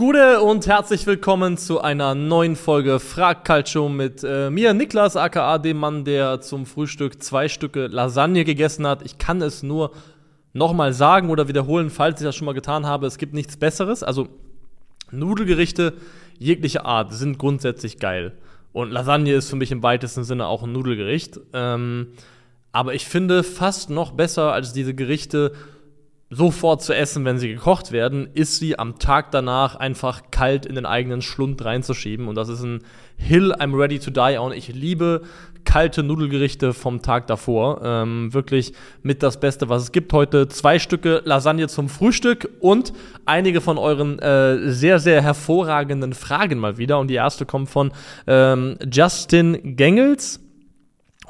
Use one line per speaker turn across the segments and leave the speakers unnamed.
Gute und herzlich willkommen zu einer neuen Folge Frag Calcio mit äh, mir, Niklas, aka dem Mann, der zum Frühstück zwei Stücke Lasagne gegessen hat. Ich kann es nur nochmal sagen oder wiederholen, falls ich das schon mal getan habe. Es gibt nichts Besseres. Also Nudelgerichte jeglicher Art sind grundsätzlich geil. Und Lasagne ist für mich im weitesten Sinne auch ein Nudelgericht. Ähm, aber ich finde fast noch besser als diese Gerichte sofort zu essen, wenn sie gekocht werden, ist sie am Tag danach einfach kalt in den eigenen Schlund reinzuschieben. Und das ist ein Hill I'm ready to die Und Ich liebe kalte Nudelgerichte vom Tag davor. Ähm, wirklich mit das Beste, was es gibt. Heute zwei Stücke Lasagne zum Frühstück und einige von euren äh, sehr, sehr hervorragenden Fragen mal wieder. Und die erste kommt von ähm, Justin Gengels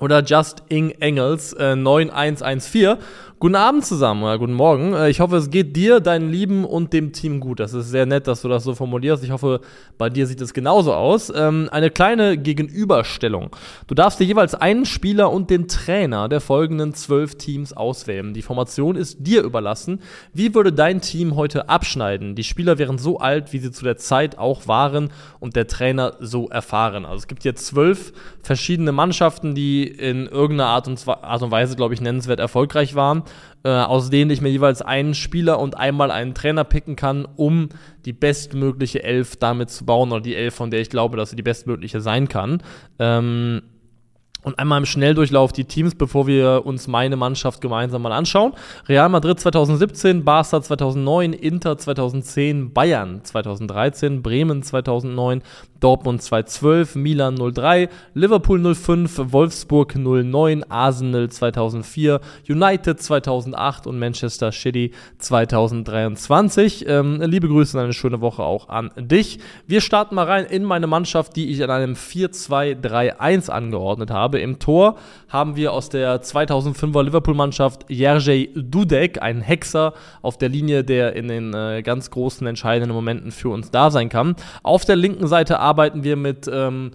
oder Just Ing Engels äh, 9114. Guten Abend zusammen oder guten Morgen. Äh, ich hoffe, es geht dir, deinen Lieben und dem Team gut. Das ist sehr nett, dass du das so formulierst. Ich hoffe, bei dir sieht es genauso aus. Ähm, eine kleine Gegenüberstellung. Du darfst dir jeweils einen Spieler und den Trainer der folgenden zwölf Teams auswählen. Die Formation ist dir überlassen. Wie würde dein Team heute abschneiden? Die Spieler wären so alt, wie sie zu der Zeit auch waren und der Trainer so erfahren. Also es gibt hier zwölf verschiedene Mannschaften, die in irgendeiner Art und, Art und Weise, glaube ich, nennenswert erfolgreich waren äh, aus denen ich mir jeweils einen Spieler und einmal einen Trainer picken kann, um die bestmögliche Elf damit zu bauen oder die Elf, von der ich glaube, dass sie die bestmögliche sein kann. Ähm, und einmal im Schnelldurchlauf die Teams, bevor wir uns meine Mannschaft gemeinsam mal anschauen. Real Madrid 2017, Barca 2009, Inter 2010, Bayern 2013, Bremen 2009, Dortmund 2012, Milan 03, Liverpool 05, Wolfsburg 09, Arsenal 2004, United 2008 und Manchester City 2023. Ähm, liebe Grüße und eine schöne Woche auch an dich. Wir starten mal rein in meine Mannschaft, die ich in einem 4-2-3-1 angeordnet habe habe. Im Tor haben wir aus der 2005er Liverpool-Mannschaft Jerzy Dudek, ein Hexer auf der Linie, der in den äh, ganz großen entscheidenden Momenten für uns da sein kann. Auf der linken Seite arbeiten wir mit ähm,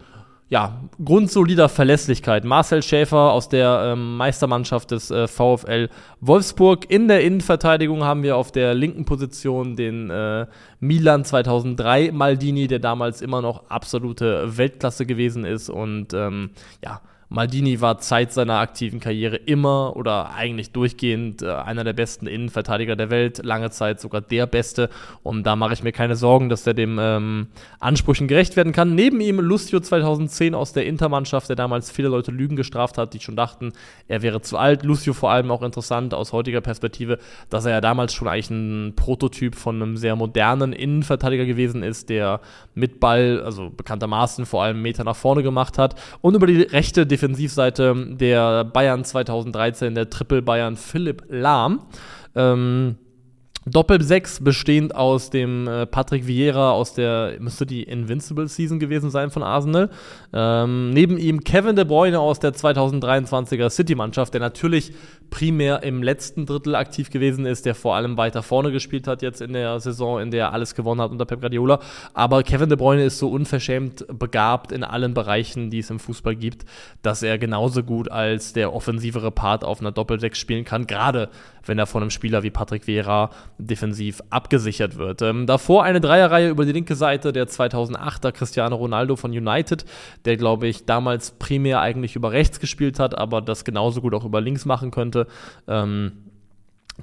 ja, grundsolider Verlässlichkeit. Marcel Schäfer aus der ähm, Meistermannschaft des äh, VfL Wolfsburg. In der Innenverteidigung haben wir auf der linken Position den äh, Milan 2003 Maldini, der damals immer noch absolute Weltklasse gewesen ist und ähm, ja, Maldini war Zeit seiner aktiven Karriere immer oder eigentlich durchgehend äh, einer der besten Innenverteidiger der Welt, lange Zeit sogar der beste. Und da mache ich mir keine Sorgen, dass er dem ähm, Ansprüchen gerecht werden kann. Neben ihm Lucio 2010 aus der Intermannschaft, der damals viele Leute Lügen gestraft hat, die schon dachten, er wäre zu alt. Lucio vor allem auch interessant aus heutiger Perspektive, dass er ja damals schon eigentlich ein Prototyp von einem sehr modernen Innenverteidiger gewesen ist, der mit Ball, also bekanntermaßen vor allem Meter nach vorne gemacht hat und über die rechte Defensivseite der Bayern 2013, der Triple Bayern Philipp Lahm. Ähm, Doppel 6 bestehend aus dem äh, Patrick Vieira aus der, müsste die Invincible Season gewesen sein von Arsenal. Ähm, neben ihm Kevin De Bruyne aus der 2023er City-Mannschaft, der natürlich primär im letzten Drittel aktiv gewesen ist, der vor allem weiter vorne gespielt hat jetzt in der Saison, in der er alles gewonnen hat unter Pep Guardiola. Aber Kevin De Bruyne ist so unverschämt begabt in allen Bereichen, die es im Fußball gibt, dass er genauso gut als der offensivere Part auf einer Doppel 6 spielen kann, gerade wenn er von einem Spieler wie Patrick Vieira defensiv abgesichert wird. Ähm, davor eine Dreierreihe über die linke Seite, der 2008er Cristiano Ronaldo von United, der, glaube ich, damals primär eigentlich über rechts gespielt hat, aber das genauso gut auch über links machen könnte. Ähm,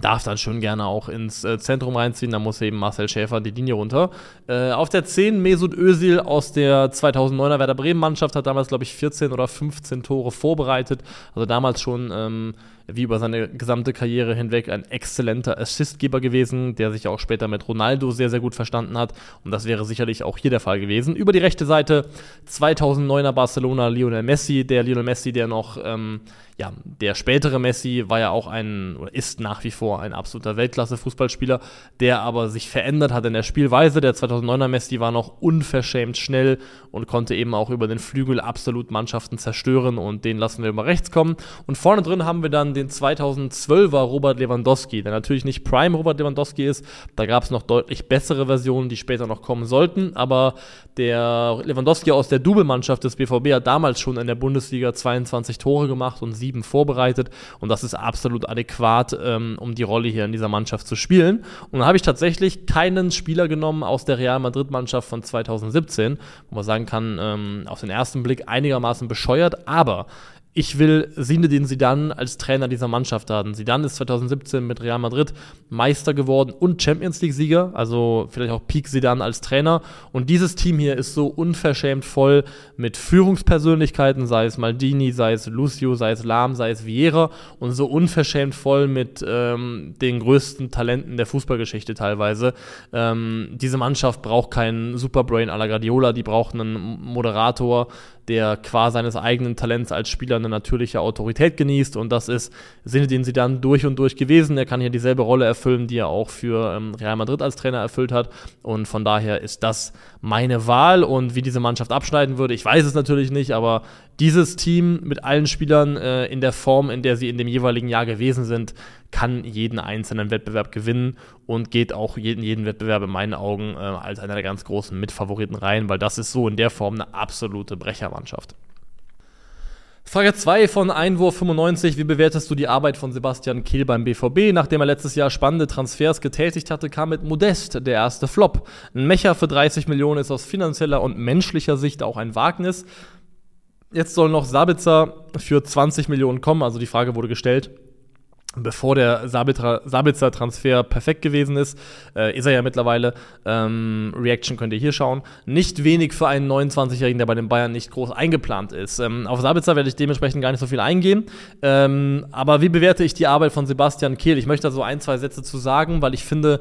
darf dann schon gerne auch ins äh, Zentrum reinziehen. Da muss eben Marcel Schäfer die Linie runter. Äh, auf der 10 Mesut Özil aus der 2009er Werder Bremen Mannschaft hat damals, glaube ich, 14 oder 15 Tore vorbereitet. Also damals schon ähm, wie über seine gesamte Karriere hinweg ein exzellenter Assistgeber gewesen, der sich auch später mit Ronaldo sehr, sehr gut verstanden hat. Und das wäre sicherlich auch hier der Fall gewesen. Über die rechte Seite 2009er Barcelona Lionel Messi, der Lionel Messi, der noch, ähm, ja, der spätere Messi war ja auch ein, oder ist nach wie vor ein absoluter Weltklasse-Fußballspieler, der aber sich verändert hat in der Spielweise. Der 2009er Messi war noch unverschämt schnell und konnte eben auch über den Flügel absolut Mannschaften zerstören und den lassen wir über rechts kommen. Und vorne drin haben wir dann den 2012er Robert Lewandowski, der natürlich nicht Prime Robert Lewandowski ist. Da gab es noch deutlich bessere Versionen, die später noch kommen sollten. Aber der Lewandowski aus der Double-Mannschaft des BVB hat damals schon in der Bundesliga 22 Tore gemacht und sieben vorbereitet. Und das ist absolut adäquat, ähm, um die Rolle hier in dieser Mannschaft zu spielen. Und dann habe ich tatsächlich keinen Spieler genommen aus der Real Madrid-Mannschaft von 2017, wo man sagen kann, ähm, auf den ersten Blick einigermaßen bescheuert, aber ich will Zinedine Zidane als Trainer dieser Mannschaft haben. Zidane ist 2017 mit Real Madrid Meister geworden und Champions League Sieger, also vielleicht auch Peak Zidane als Trainer. Und dieses Team hier ist so unverschämt voll mit Führungspersönlichkeiten, sei es Maldini, sei es Lucio, sei es Lahm, sei es Vieira und so unverschämt voll mit ähm, den größten Talenten der Fußballgeschichte teilweise. Ähm, diese Mannschaft braucht keinen Superbrain à la Guardiola, die braucht einen Moderator, der qua seines eigenen Talents als Spieler eine natürliche Autorität genießt. Und das ist Sinne, den sie dann durch und durch gewesen. Er kann hier dieselbe Rolle erfüllen, die er auch für ähm, Real Madrid als Trainer erfüllt hat. Und von daher ist das meine Wahl. Und wie diese Mannschaft abschneiden würde, ich weiß es natürlich nicht, aber dieses Team mit allen Spielern äh, in der Form, in der sie in dem jeweiligen Jahr gewesen sind, kann jeden einzelnen Wettbewerb gewinnen und geht auch jeden, jeden Wettbewerb in meinen Augen äh, als einer der ganz großen Mitfavoriten rein, weil das ist so in der Form eine absolute Brechermannschaft. Frage 2 von Einwurf 95. Wie bewertest du die Arbeit von Sebastian Kehl beim BVB? Nachdem er letztes Jahr spannende Transfers getätigt hatte, kam mit Modest der erste Flop. Ein Mecher für 30 Millionen ist aus finanzieller und menschlicher Sicht auch ein Wagnis. Jetzt soll noch Sabitzer für 20 Millionen kommen. Also die Frage wurde gestellt, bevor der Sabitzer-Transfer perfekt gewesen ist, äh, ist er ja mittlerweile. Ähm, Reaction könnt ihr hier schauen. Nicht wenig für einen 29-Jährigen, der bei den Bayern nicht groß eingeplant ist. Ähm, auf Sabitzer werde ich dementsprechend gar nicht so viel eingehen. Ähm, aber wie bewerte ich die Arbeit von Sebastian Kehl? Ich möchte da so ein, zwei Sätze zu sagen, weil ich finde,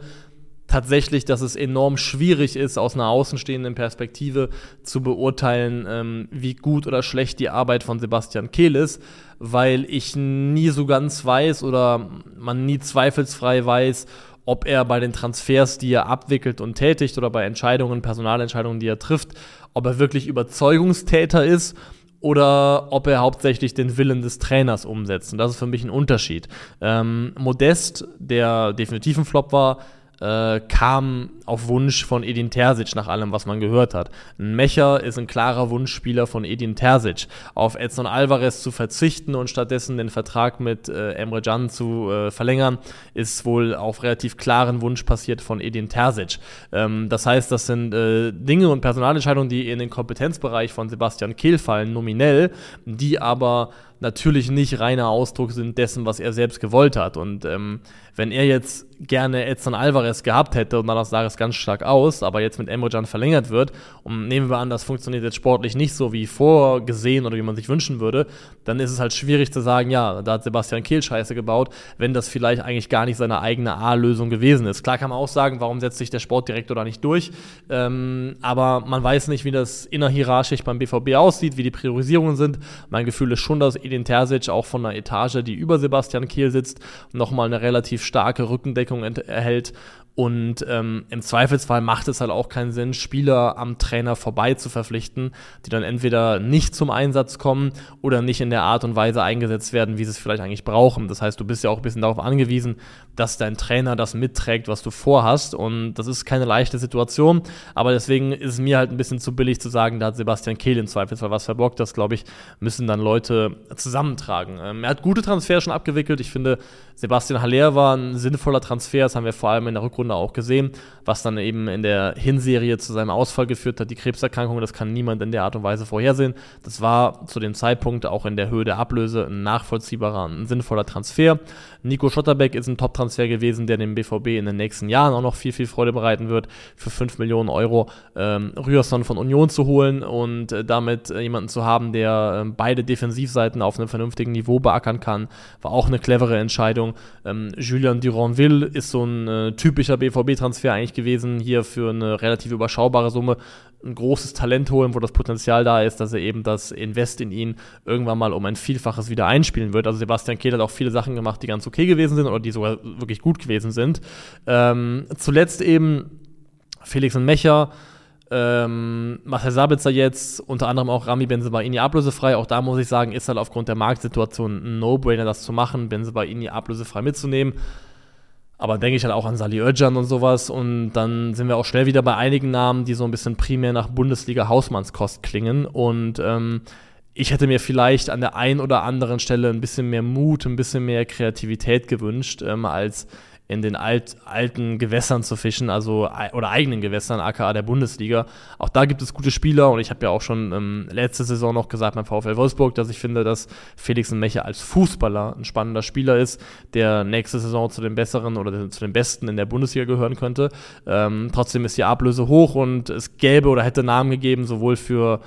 tatsächlich, dass es enorm schwierig ist, aus einer außenstehenden Perspektive zu beurteilen, ähm, wie gut oder schlecht die Arbeit von Sebastian Kehl ist, weil ich nie so ganz weiß oder man nie zweifelsfrei weiß, ob er bei den Transfers, die er abwickelt und tätigt oder bei Entscheidungen, Personalentscheidungen, die er trifft, ob er wirklich Überzeugungstäter ist oder ob er hauptsächlich den Willen des Trainers umsetzt. Und das ist für mich ein Unterschied. Ähm, Modest, der definitiv ein Flop war, äh, kam auf Wunsch von Edin Terzic, nach allem, was man gehört hat. Ein Mecher ist ein klarer Wunschspieler von Edin Terzic. Auf Edson Alvarez zu verzichten und stattdessen den Vertrag mit äh, Emre Can zu äh, verlängern, ist wohl auf relativ klaren Wunsch passiert von Edin Terzic. Ähm, das heißt, das sind äh, Dinge und Personalentscheidungen, die in den Kompetenzbereich von Sebastian Kehl fallen, nominell, die aber natürlich nicht reiner Ausdruck sind dessen, was er selbst gewollt hat. Und ähm, wenn er jetzt gerne Edson Alvarez gehabt hätte und danach sah es ganz stark aus, aber jetzt mit Emre Can verlängert wird und nehmen wir an, das funktioniert jetzt sportlich nicht so wie vorgesehen oder wie man sich wünschen würde, dann ist es halt schwierig zu sagen, ja, da hat Sebastian Kehl Scheiße gebaut, wenn das vielleicht eigentlich gar nicht seine eigene A-Lösung gewesen ist. Klar kann man auch sagen, warum setzt sich der Sportdirektor da nicht durch, ähm, aber man weiß nicht, wie das innerhierarchisch beim BVB aussieht, wie die Priorisierungen sind. Mein Gefühl ist schon, dass Edin Terzic auch von einer Etage, die über Sebastian Kehl sitzt, nochmal eine relativ starke Rückendeckung erhält und ähm, im Zweifelsfall macht es halt auch keinen Sinn, Spieler am Trainer vorbei zu verpflichten, die dann entweder nicht zum Einsatz kommen oder nicht in der Art und Weise eingesetzt werden, wie sie es vielleicht eigentlich brauchen. Das heißt, du bist ja auch ein bisschen darauf angewiesen, dass dein Trainer das mitträgt, was du vorhast. Und das ist keine leichte Situation. Aber deswegen ist es mir halt ein bisschen zu billig zu sagen, da hat Sebastian Kehl im Zweifelsfall was verbockt. Das, glaube ich, müssen dann Leute zusammentragen. Ähm, er hat gute Transfers schon abgewickelt. Ich finde, Sebastian Haller war ein sinnvoller Transfer. Das haben wir vor allem in der Rückrunde Runde auch gesehen, was dann eben in der Hinserie zu seinem Ausfall geführt hat. Die Krebserkrankung, das kann niemand in der Art und Weise vorhersehen. Das war zu dem Zeitpunkt auch in der Höhe der Ablöse ein nachvollziehbarer, ein sinnvoller Transfer. Nico Schotterbeck ist ein Top-Transfer gewesen, der dem BVB in den nächsten Jahren auch noch viel, viel Freude bereiten wird, für 5 Millionen Euro ähm, Rührson von Union zu holen und äh, damit äh, jemanden zu haben, der äh, beide Defensivseiten auf einem vernünftigen Niveau beackern kann, war auch eine clevere Entscheidung. Ähm, Julian Duranville ist so ein äh, typischer BVB-Transfer eigentlich gewesen, hier für eine relativ überschaubare Summe ein großes Talent holen, wo das Potenzial da ist, dass er eben das Invest in ihn irgendwann mal um ein Vielfaches wieder einspielen wird. Also Sebastian Kehl hat auch viele Sachen gemacht, die ganz okay gewesen sind oder die sogar wirklich gut gewesen sind. Ähm, zuletzt eben Felix und Mecher Ähm, Marcel Sabitzer jetzt, unter anderem auch Rami Benzebaini ablösefrei. Auch da muss ich sagen, ist halt aufgrund der Marktsituation ein No-Brainer, das zu machen, Benzebaini ablösefrei mitzunehmen. Aber denke ich halt auch an Sali Özcan und sowas. Und dann sind wir auch schnell wieder bei einigen Namen, die so ein bisschen primär nach Bundesliga-Hausmannskost klingen. Und ähm, ich hätte mir vielleicht an der einen oder anderen Stelle ein bisschen mehr Mut, ein bisschen mehr Kreativität gewünscht, ähm, als in den alt, alten Gewässern zu fischen, also oder eigenen Gewässern, aka der Bundesliga. Auch da gibt es gute Spieler und ich habe ja auch schon ähm, letzte Saison noch gesagt beim VfL Wolfsburg, dass ich finde, dass Felix Meche als Fußballer ein spannender Spieler ist, der nächste Saison zu den besseren oder zu den besten in der Bundesliga gehören könnte. Ähm, trotzdem ist die Ablöse hoch und es gäbe oder hätte Namen gegeben, sowohl für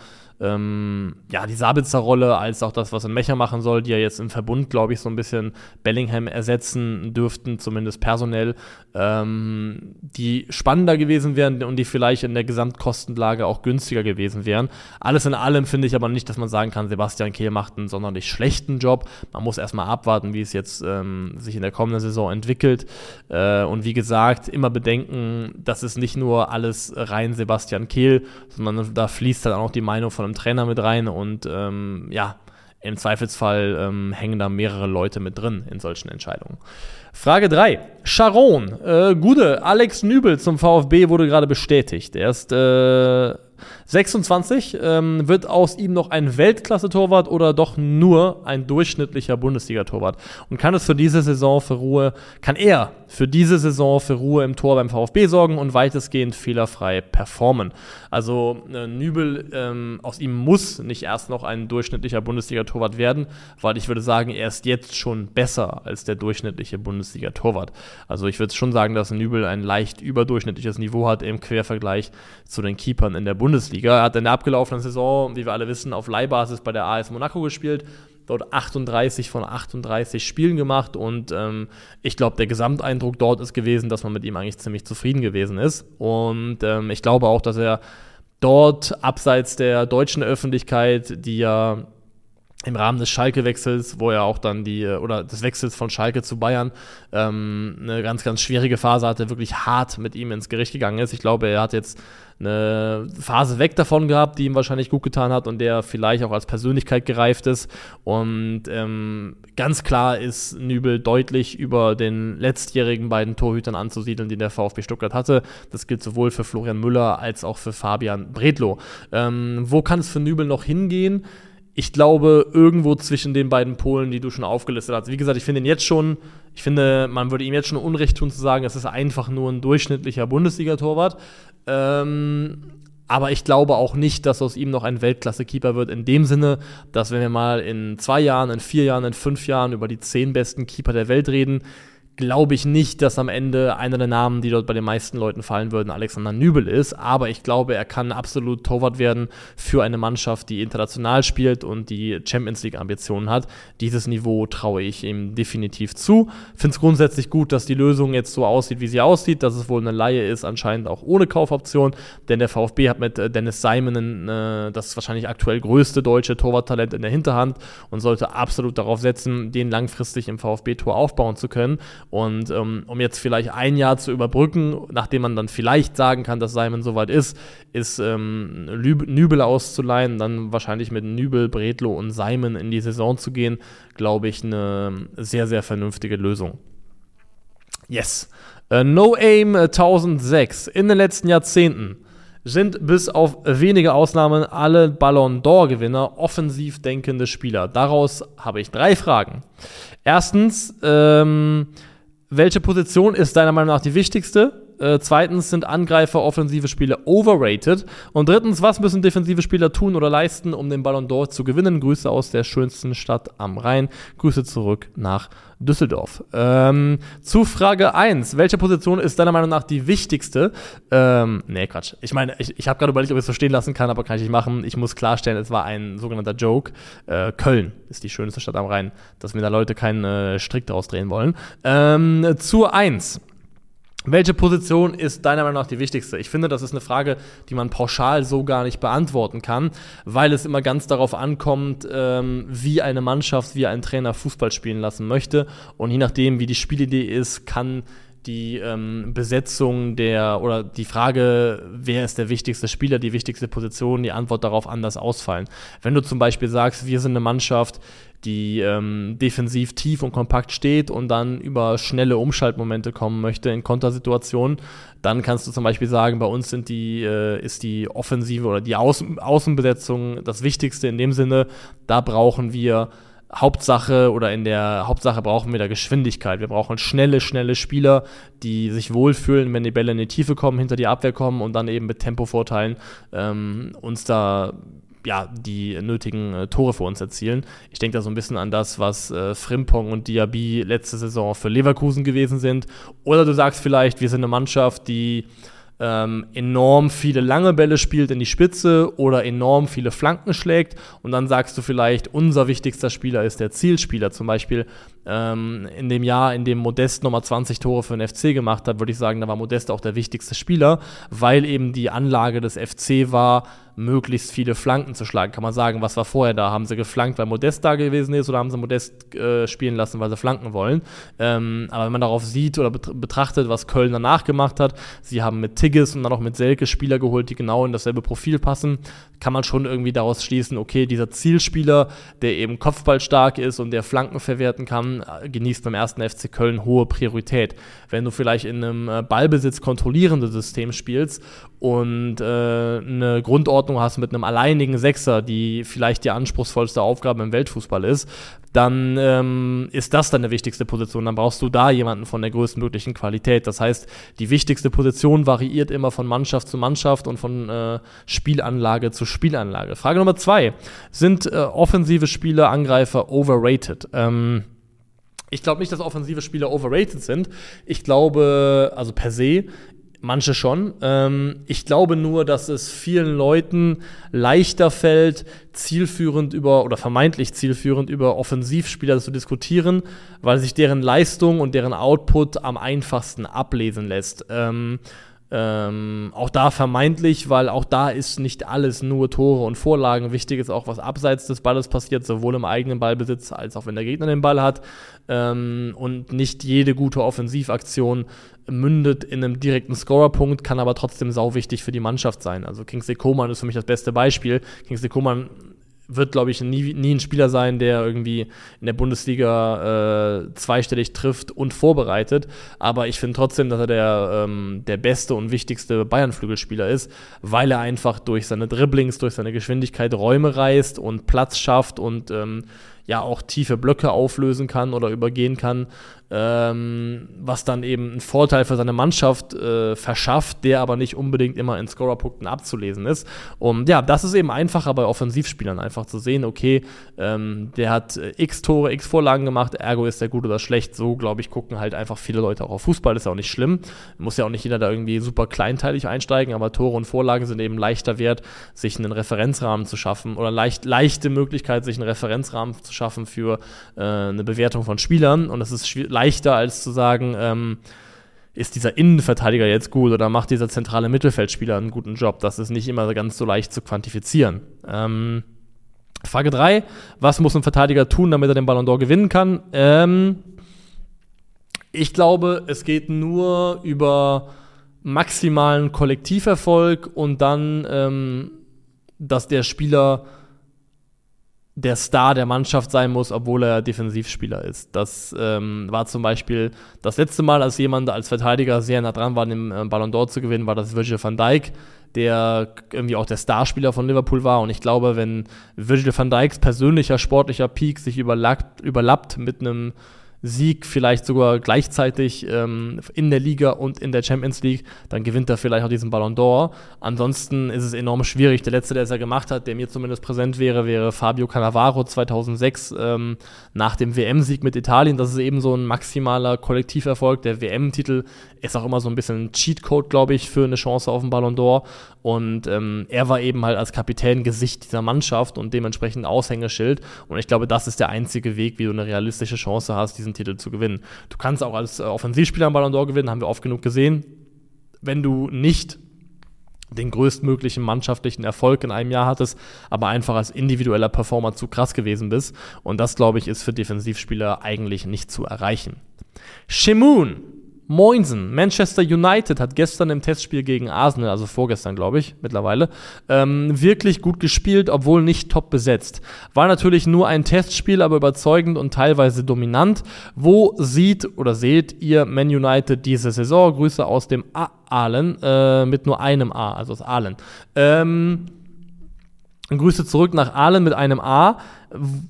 ähm, ja, die Sabitzer-Rolle als auch das, was ein Mecher machen soll, die ja jetzt im Verbund, glaube ich, so ein bisschen Bellingham ersetzen dürften, zumindest personell, ähm, die spannender gewesen wären und die vielleicht in der Gesamtkostenlage auch günstiger gewesen wären. Alles in allem finde ich aber nicht, dass man sagen kann, Sebastian Kehl macht einen sonderlich schlechten Job. Man muss erstmal abwarten, wie es jetzt ähm, sich in der kommenden Saison entwickelt. Äh, und wie gesagt, immer bedenken, das ist nicht nur alles rein Sebastian Kehl, sondern da fließt dann auch die Meinung von einem Trainer mit rein und ähm, ja, im Zweifelsfall ähm, hängen da mehrere Leute mit drin in solchen Entscheidungen. Frage 3. Sharon, äh, Gude, Alex Nübel zum VfB wurde gerade bestätigt. Er ist äh, 26. Ähm, wird aus ihm noch ein Weltklasse-Torwart oder doch nur ein durchschnittlicher Bundesliga-Torwart? Und kann es für diese Saison für Ruhe, kann er für diese Saison für Ruhe im Tor beim VfB sorgen und weitestgehend fehlerfrei performen? Also äh, Nübel, ähm, aus ihm muss nicht erst noch ein durchschnittlicher Bundesliga-Torwart werden, weil ich würde sagen, er ist jetzt schon besser als der durchschnittliche Bundesliga-Torwart. Also ich würde schon sagen, dass Nübel ein leicht überdurchschnittliches Niveau hat im Quervergleich zu den Keepern in der Bundesliga. Er hat in der abgelaufenen Saison, wie wir alle wissen, auf Leihbasis bei der AS Monaco gespielt dort 38 von 38 Spielen gemacht und ähm, ich glaube, der Gesamteindruck dort ist gewesen, dass man mit ihm eigentlich ziemlich zufrieden gewesen ist. Und ähm, ich glaube auch, dass er dort abseits der deutschen Öffentlichkeit, die ja im Rahmen des Schalke-Wechsels, wo er auch dann die, oder des Wechsels von Schalke zu Bayern, ähm, eine ganz, ganz schwierige Phase hatte, wirklich hart mit ihm ins Gericht gegangen ist. Ich glaube, er hat jetzt eine Phase weg davon gehabt, die ihm wahrscheinlich gut getan hat und der vielleicht auch als Persönlichkeit gereift ist. Und ähm, ganz klar ist Nübel deutlich über den letztjährigen beiden Torhütern anzusiedeln, die der VfB Stuttgart hatte. Das gilt sowohl für Florian Müller als auch für Fabian Bredlow. Ähm, wo kann es für Nübel noch hingehen? Ich glaube, irgendwo zwischen den beiden Polen, die du schon aufgelistet hast. Wie gesagt, ich finde ihn jetzt schon, ich finde, man würde ihm jetzt schon Unrecht tun zu sagen, es ist einfach nur ein durchschnittlicher Bundesliga-Torwart. Ähm, aber ich glaube auch nicht, dass aus ihm noch ein Weltklasse-Keeper wird, in dem Sinne, dass wenn wir mal in zwei Jahren, in vier Jahren, in fünf Jahren über die zehn besten Keeper der Welt reden, glaube ich nicht, dass am Ende einer der Namen, die dort bei den meisten Leuten fallen würden, Alexander Nübel ist. Aber ich glaube, er kann absolut Torwart werden für eine Mannschaft, die international spielt und die Champions League Ambitionen hat. Dieses Niveau traue ich ihm definitiv zu. Finde es grundsätzlich gut, dass die Lösung jetzt so aussieht, wie sie aussieht, dass es wohl eine Laie ist, anscheinend auch ohne Kaufoption. Denn der VfB hat mit äh, Dennis Simon äh, das wahrscheinlich aktuell größte deutsche Torwarttalent in der Hinterhand und sollte absolut darauf setzen, den langfristig im VfB-Tor aufbauen zu können. Und ähm, um jetzt vielleicht ein Jahr zu überbrücken, nachdem man dann vielleicht sagen kann, dass Simon soweit ist, ist ähm, Nübel auszuleihen, dann wahrscheinlich mit Nübel, Bredlo und Simon in die Saison zu gehen, glaube ich, eine sehr, sehr vernünftige Lösung. Yes. Uh, no Aim 1006. In den letzten Jahrzehnten sind bis auf wenige Ausnahmen alle Ballon d'Or-Gewinner offensiv denkende Spieler. Daraus habe ich drei Fragen. Erstens, ähm, welche Position ist deiner Meinung nach die wichtigste? Äh, zweitens sind Angreifer offensive Spieler overrated. Und drittens, was müssen defensive Spieler tun oder leisten, um den Ballon d'Or zu gewinnen? Grüße aus der schönsten Stadt am Rhein. Grüße zurück nach Düsseldorf. Ähm, zu Frage 1. Welche Position ist deiner Meinung nach die wichtigste? Ähm, nee, Quatsch. Ich meine, ich, ich habe gerade überlegt, ob ich es so stehen lassen kann, aber kann ich nicht machen. Ich muss klarstellen, es war ein sogenannter Joke. Äh, Köln ist die schönste Stadt am Rhein, dass mir da Leute keinen äh, Strick draus drehen wollen. Ähm, zu 1. Welche Position ist deiner Meinung nach die wichtigste? Ich finde, das ist eine Frage, die man pauschal so gar nicht beantworten kann, weil es immer ganz darauf ankommt, ähm, wie eine Mannschaft, wie ein Trainer Fußball spielen lassen möchte. Und je nachdem, wie die Spielidee ist, kann die ähm, Besetzung der oder die Frage, wer ist der wichtigste Spieler, die wichtigste Position, die Antwort darauf anders ausfallen. Wenn du zum Beispiel sagst, wir sind eine Mannschaft, die ähm, defensiv tief und kompakt steht und dann über schnelle Umschaltmomente kommen möchte in Kontersituationen, dann kannst du zum Beispiel sagen, bei uns sind die, äh, ist die Offensive oder die Außen Außenbesetzung das Wichtigste in dem Sinne, da brauchen wir Hauptsache oder in der Hauptsache brauchen wir da Geschwindigkeit. Wir brauchen schnelle, schnelle Spieler, die sich wohlfühlen, wenn die Bälle in die Tiefe kommen, hinter die Abwehr kommen und dann eben mit Tempovorteilen ähm, uns da ja, die nötigen äh, Tore für uns erzielen. Ich denke da so ein bisschen an das, was äh, Frimpong und Diaby letzte Saison für Leverkusen gewesen sind. Oder du sagst vielleicht, wir sind eine Mannschaft, die ähm, enorm viele lange Bälle spielt in die Spitze oder enorm viele Flanken schlägt. Und dann sagst du vielleicht, unser wichtigster Spieler ist der Zielspieler. Zum Beispiel ähm, in dem Jahr, in dem Modest nochmal 20 Tore für den FC gemacht hat, würde ich sagen, da war Modest auch der wichtigste Spieler, weil eben die Anlage des FC war, möglichst viele Flanken zu schlagen. Kann man sagen, was war vorher da? Haben sie geflankt, weil Modest da gewesen ist oder haben sie Modest äh, spielen lassen, weil sie flanken wollen? Ähm, aber wenn man darauf sieht oder betrachtet, was Köln danach gemacht hat, sie haben mit Tigges und dann auch mit Selke Spieler geholt, die genau in dasselbe Profil passen, kann man schon irgendwie daraus schließen, okay, dieser Zielspieler, der eben kopfballstark ist und der Flanken verwerten kann, äh, genießt beim ersten FC Köln hohe Priorität. Wenn du vielleicht in einem äh, Ballbesitz kontrollierenden System spielst und äh, eine Grundordnung hast mit einem alleinigen Sechser, die vielleicht die anspruchsvollste Aufgabe im Weltfußball ist, dann ähm, ist das deine wichtigste Position. Dann brauchst du da jemanden von der größtmöglichen Qualität. Das heißt, die wichtigste Position variiert immer von Mannschaft zu Mannschaft und von äh, Spielanlage zu Spielanlage. Frage Nummer zwei. Sind äh, offensive Spieler, Angreifer overrated? Ähm, ich glaube nicht, dass offensive Spieler overrated sind. Ich glaube, also per se, Manche schon. Ähm, ich glaube nur, dass es vielen Leuten leichter fällt, zielführend über oder vermeintlich zielführend über Offensivspieler zu diskutieren, weil sich deren Leistung und deren Output am einfachsten ablesen lässt. Ähm, ähm, auch da vermeintlich, weil auch da ist nicht alles nur Tore und Vorlagen. Wichtig ist auch, was abseits des Balles passiert, sowohl im eigenen Ballbesitz als auch wenn der Gegner den Ball hat. Ähm, und nicht jede gute Offensivaktion mündet in einem direkten Scorerpunkt, kann aber trotzdem sau wichtig für die Mannschaft sein. Also Kingsley Coman ist für mich das beste Beispiel. Kingsley Coman wird, glaube ich, nie, nie ein Spieler sein, der irgendwie in der Bundesliga äh, zweistellig trifft und vorbereitet. Aber ich finde trotzdem, dass er der, ähm, der beste und wichtigste Bayern-Flügelspieler ist, weil er einfach durch seine Dribblings, durch seine Geschwindigkeit Räume reißt und Platz schafft und ähm, ja auch tiefe Blöcke auflösen kann oder übergehen kann ähm, was dann eben einen Vorteil für seine Mannschaft äh, verschafft, der aber nicht unbedingt immer in Scorerpunkten abzulesen ist. Und ja, das ist eben einfacher bei Offensivspielern, einfach zu sehen, okay, ähm, der hat äh, x Tore, x Vorlagen gemacht, ergo ist der gut oder schlecht. So, glaube ich, gucken halt einfach viele Leute auch auf Fußball, ist ja auch nicht schlimm. Muss ja auch nicht jeder da irgendwie super kleinteilig einsteigen, aber Tore und Vorlagen sind eben leichter wert, sich einen Referenzrahmen zu schaffen oder leicht, leichte Möglichkeit, sich einen Referenzrahmen zu schaffen für äh, eine Bewertung von Spielern. Und es ist leicht leichter, als zu sagen, ähm, ist dieser Innenverteidiger jetzt gut oder macht dieser zentrale Mittelfeldspieler einen guten Job? Das ist nicht immer ganz so leicht zu quantifizieren. Ähm, Frage 3. Was muss ein Verteidiger tun, damit er den Ballon d'Or gewinnen kann? Ähm, ich glaube, es geht nur über maximalen Kollektiverfolg und dann, ähm, dass der Spieler der Star der Mannschaft sein muss, obwohl er Defensivspieler ist. Das ähm, war zum Beispiel das letzte Mal, als jemand als Verteidiger sehr nah dran war, den äh, Ballon d'Or zu gewinnen, war das Virgil van Dijk, der irgendwie auch der Starspieler von Liverpool war. Und ich glaube, wenn Virgil van Dijks persönlicher sportlicher Peak sich überlappt, überlappt mit einem Sieg vielleicht sogar gleichzeitig ähm, in der Liga und in der Champions League, dann gewinnt er vielleicht auch diesen Ballon d'Or. Ansonsten ist es enorm schwierig. Der letzte, der es ja gemacht hat, der mir zumindest präsent wäre, wäre Fabio Cannavaro 2006 ähm, nach dem WM-Sieg mit Italien. Das ist eben so ein maximaler Kollektiverfolg. Der WM-Titel ist auch immer so ein bisschen ein Cheatcode, glaube ich, für eine Chance auf den Ballon d'Or. Und ähm, er war eben halt als Kapitän Gesicht dieser Mannschaft und dementsprechend Aushängeschild. Und ich glaube, das ist der einzige Weg, wie du eine realistische Chance hast, diesen Titel zu gewinnen. Du kannst auch als äh, Offensivspieler einen Ballon d'Or gewinnen, haben wir oft genug gesehen. Wenn du nicht den größtmöglichen mannschaftlichen Erfolg in einem Jahr hattest, aber einfach als individueller Performer zu krass gewesen bist. Und das, glaube ich, ist für Defensivspieler eigentlich nicht zu erreichen. Shimun Moinsen. Manchester United hat gestern im Testspiel gegen Arsenal, also vorgestern, glaube ich, mittlerweile, ähm, wirklich gut gespielt, obwohl nicht top besetzt. War natürlich nur ein Testspiel, aber überzeugend und teilweise dominant. Wo sieht oder seht ihr Man United diese Saison? Grüße aus dem Aalen, äh, mit nur einem A, also aus Aalen. Ähm, Grüße zurück nach Aalen mit einem A.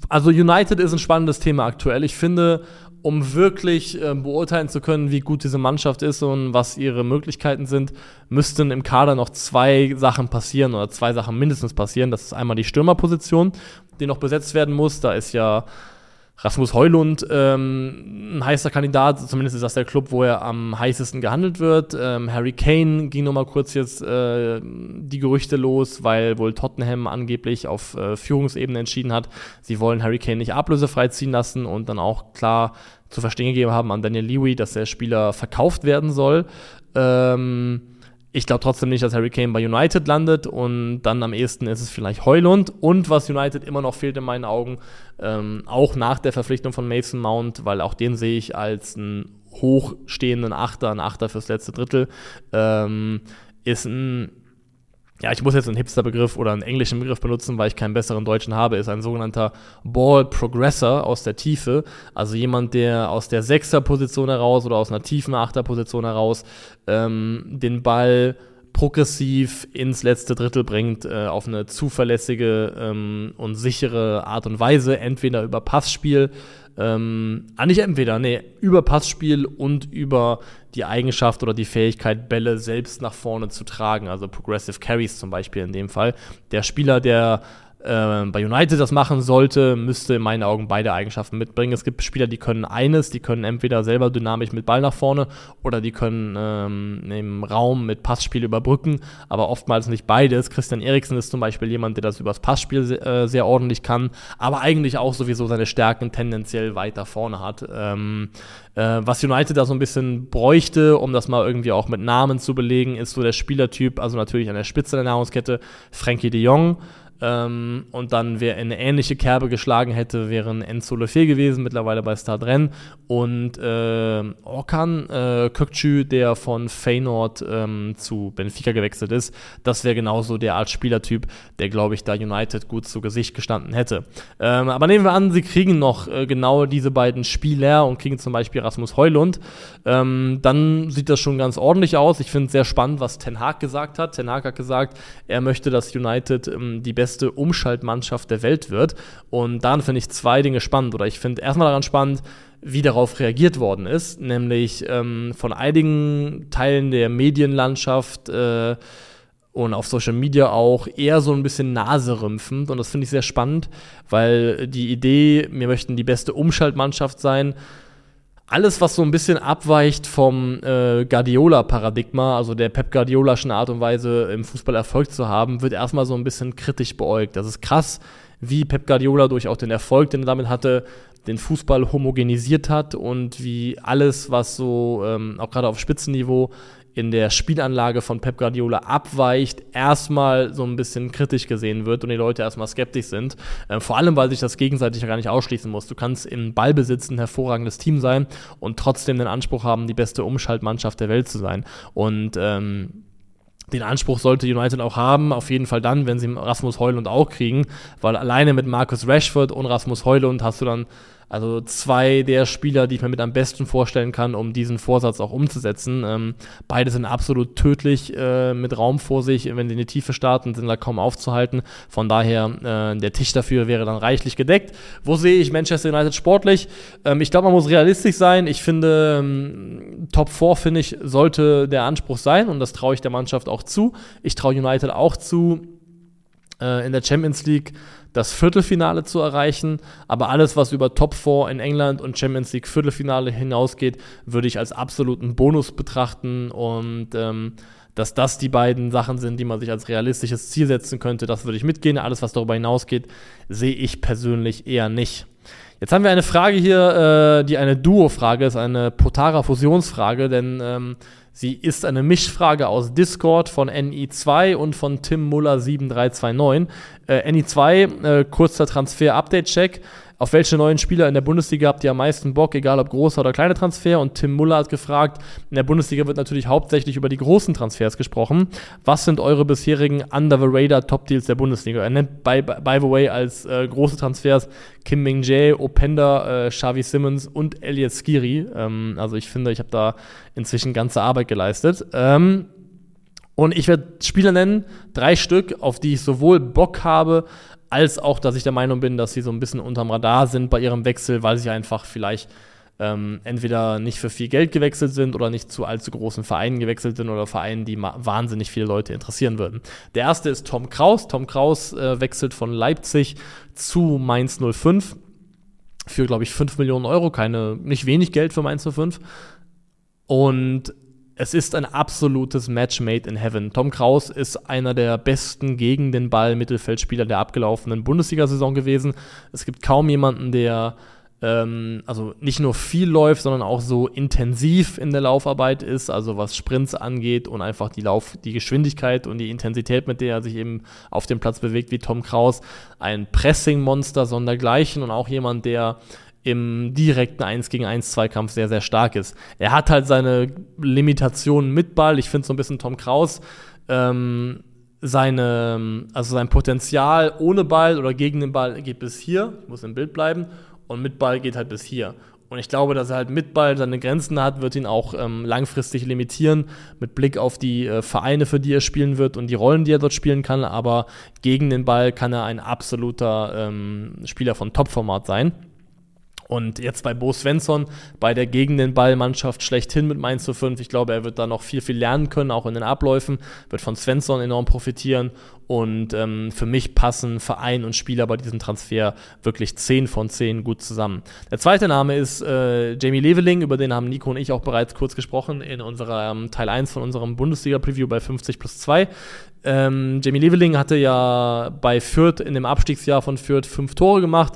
Also United ist ein spannendes Thema aktuell. Ich finde, um wirklich äh, beurteilen zu können, wie gut diese Mannschaft ist und was ihre Möglichkeiten sind, müssten im Kader noch zwei Sachen passieren oder zwei Sachen mindestens passieren. Das ist einmal die Stürmerposition, die noch besetzt werden muss. Da ist ja Rasmus Heulund ähm, ein heißer Kandidat, zumindest ist das der Club, wo er am heißesten gehandelt wird. Ähm, Harry Kane ging nochmal kurz jetzt äh, die Gerüchte los, weil wohl Tottenham angeblich auf äh, Führungsebene entschieden hat, sie wollen Harry Kane nicht ablösefrei ziehen lassen und dann auch klar zu verstehen gegeben haben an Daniel Lewey, dass der Spieler verkauft werden soll. Ähm, ich glaube trotzdem nicht, dass Harry Kane bei United landet und dann am ehesten ist es vielleicht Heulund. Und was United immer noch fehlt in meinen Augen, ähm, auch nach der Verpflichtung von Mason Mount, weil auch den sehe ich als einen hochstehenden Achter, ein Achter fürs letzte Drittel, ähm, ist ein ja, ich muss jetzt einen Hipster-Begriff oder einen englischen Begriff benutzen, weil ich keinen besseren deutschen habe, ist ein sogenannter Ball Progressor aus der Tiefe. Also jemand, der aus der Sechser-Position heraus oder aus einer tiefen Achter-Position heraus ähm, den Ball progressiv ins letzte Drittel bringt, äh, auf eine zuverlässige ähm, und sichere Art und Weise, entweder über Passspiel, ähm, ah, nicht entweder, nee, über Passspiel und über die Eigenschaft oder die Fähigkeit, Bälle selbst nach vorne zu tragen, also Progressive Carries zum Beispiel in dem Fall. Der Spieler, der äh, bei United das machen sollte, müsste in meinen Augen beide Eigenschaften mitbringen. Es gibt Spieler, die können eines, die können entweder selber dynamisch mit Ball nach vorne oder die können ähm, im Raum mit Passspiel überbrücken, aber oftmals nicht beides. Christian Eriksen ist zum Beispiel jemand, der das übers Passspiel se äh, sehr ordentlich kann, aber eigentlich auch sowieso seine Stärken tendenziell weiter vorne hat. Ähm, äh, was United da so ein bisschen bräuchte, um das mal irgendwie auch mit Namen zu belegen, ist so der Spielertyp, also natürlich an der Spitze der Nahrungskette, Frankie de Jong. Ähm, und dann, wer eine ähnliche Kerbe geschlagen hätte, wären Enzo Lefebvre gewesen, mittlerweile bei Stadren. Und äh, Orkan äh, Kökçü, der von Feyenoord ähm, zu Benfica gewechselt ist, das wäre genauso der Art Spielertyp, der, glaube ich, da United gut zu Gesicht gestanden hätte. Ähm, aber nehmen wir an, sie kriegen noch äh, genau diese beiden Spieler und kriegen zum Beispiel Rasmus Heulund. Ähm, dann sieht das schon ganz ordentlich aus. Ich finde es sehr spannend, was Ten Hag gesagt hat. Ten Hag hat gesagt, er möchte, dass United ähm, die beste beste Umschaltmannschaft der Welt wird. Und daran finde ich zwei Dinge spannend. Oder ich finde erstmal daran spannend, wie darauf reagiert worden ist, nämlich ähm, von einigen Teilen der Medienlandschaft äh, und auf Social Media auch eher so ein bisschen naserümpfend. Und das finde ich sehr spannend, weil die Idee, wir möchten die beste Umschaltmannschaft sein, alles, was so ein bisschen abweicht vom äh, Guardiola-Paradigma, also der Pep Guardiolaschen Art und Weise im Fußball Erfolg zu haben, wird erstmal so ein bisschen kritisch beäugt. Das ist krass, wie Pep Guardiola durch auch den Erfolg, den er damit hatte, den Fußball homogenisiert hat und wie alles, was so ähm, auch gerade auf Spitzenniveau in der Spielanlage von Pep Guardiola abweicht, erstmal so ein bisschen kritisch gesehen wird und die Leute erstmal skeptisch sind. Äh, vor allem, weil sich das gegenseitig ja gar nicht ausschließen muss. Du kannst im Ballbesitz ein hervorragendes Team sein und trotzdem den Anspruch haben, die beste Umschaltmannschaft der Welt zu sein. Und ähm, den Anspruch sollte United auch haben, auf jeden Fall dann, wenn sie Rasmus Heulund auch kriegen, weil alleine mit Marcus Rashford und Rasmus Heulund hast du dann also zwei der Spieler, die ich mir mit am besten vorstellen kann, um diesen Vorsatz auch umzusetzen. Ähm, beide sind absolut tödlich äh, mit Raum vor sich. Wenn sie in die Tiefe starten, sind da kaum aufzuhalten. Von daher, äh, der Tisch dafür wäre dann reichlich gedeckt. Wo sehe ich Manchester United sportlich? Ähm, ich glaube, man muss realistisch sein. Ich finde, ähm, Top 4, finde ich, sollte der Anspruch sein und das traue ich der Mannschaft auch zu. Ich traue United auch zu, äh, in der Champions League das Viertelfinale zu erreichen. Aber alles, was über Top 4 in England und Champions League Viertelfinale hinausgeht, würde ich als absoluten Bonus betrachten. Und ähm, dass das die beiden Sachen sind, die man sich als realistisches Ziel setzen könnte, das würde ich mitgehen. Alles, was darüber hinausgeht, sehe ich persönlich eher nicht. Jetzt haben wir eine Frage hier, äh, die eine Duo-Frage ist, eine Potara-Fusionsfrage, denn ähm, Sie ist eine Mischfrage aus Discord von NI2 und von Tim Muller 7329. Äh, NI2, äh, kurzer Transfer-Update-Check. Auf welche neuen Spieler in der Bundesliga habt ihr am meisten Bock, egal ob großer oder kleiner Transfer? Und Tim Muller hat gefragt, in der Bundesliga wird natürlich hauptsächlich über die großen Transfers gesprochen. Was sind eure bisherigen Under-the-Radar-Top-Deals der Bundesliga? Er nennt, by, by the way, als äh, große Transfers Kim Ming-jae, Openda, äh, Xavi Simmons und Elliot Skiri. Ähm, also ich finde, ich habe da inzwischen ganze Arbeit geleistet. Ähm, und ich werde Spieler nennen, drei Stück, auf die ich sowohl Bock habe, als auch, dass ich der Meinung bin, dass sie so ein bisschen unterm Radar sind bei ihrem Wechsel, weil sie einfach vielleicht ähm, entweder nicht für viel Geld gewechselt sind oder nicht zu allzu großen Vereinen gewechselt sind oder Vereinen, die wahnsinnig viele Leute interessieren würden. Der erste ist Tom Kraus. Tom Kraus äh, wechselt von Leipzig zu Mainz 05 für, glaube ich, 5 Millionen Euro. Keine, nicht wenig Geld für Mainz 05. Und es ist ein absolutes Match made in heaven. Tom Kraus ist einer der besten gegen den Ball Mittelfeldspieler der abgelaufenen Bundesliga-Saison gewesen. Es gibt kaum jemanden, der ähm, also nicht nur viel läuft, sondern auch so intensiv in der Laufarbeit ist, also was Sprints angeht und einfach die Lauf, die Geschwindigkeit und die Intensität, mit der er sich eben auf dem Platz bewegt, wie Tom Kraus. Ein Pressing-Monster sondergleichen und auch jemand, der im direkten 1 gegen 1 Zweikampf sehr, sehr stark ist. Er hat halt seine Limitationen mit Ball. Ich finde so ein bisschen Tom Kraus, ähm, seine, also sein Potenzial ohne Ball oder gegen den Ball geht bis hier, muss im Bild bleiben, und mit Ball geht halt bis hier. Und ich glaube, dass er halt mit Ball seine Grenzen hat, wird ihn auch ähm, langfristig limitieren, mit Blick auf die äh, Vereine, für die er spielen wird und die Rollen, die er dort spielen kann. Aber gegen den Ball kann er ein absoluter ähm, Spieler von Topformat sein. Und jetzt bei Bo Svensson, bei der gegen den Ball-Mannschaft schlechthin mit Mainz zu 5. Ich glaube, er wird da noch viel, viel lernen können, auch in den Abläufen, wird von Svensson enorm profitieren. Und ähm, für mich passen Verein und Spieler bei diesem Transfer wirklich 10 von 10 gut zusammen. Der zweite Name ist äh, Jamie Leveling, über den haben Nico und ich auch bereits kurz gesprochen in unserer ähm, Teil 1 von unserem Bundesliga-Preview bei 50 plus 2. Ähm, Jamie Leveling hatte ja bei Fürth in dem Abstiegsjahr von Fürth fünf Tore gemacht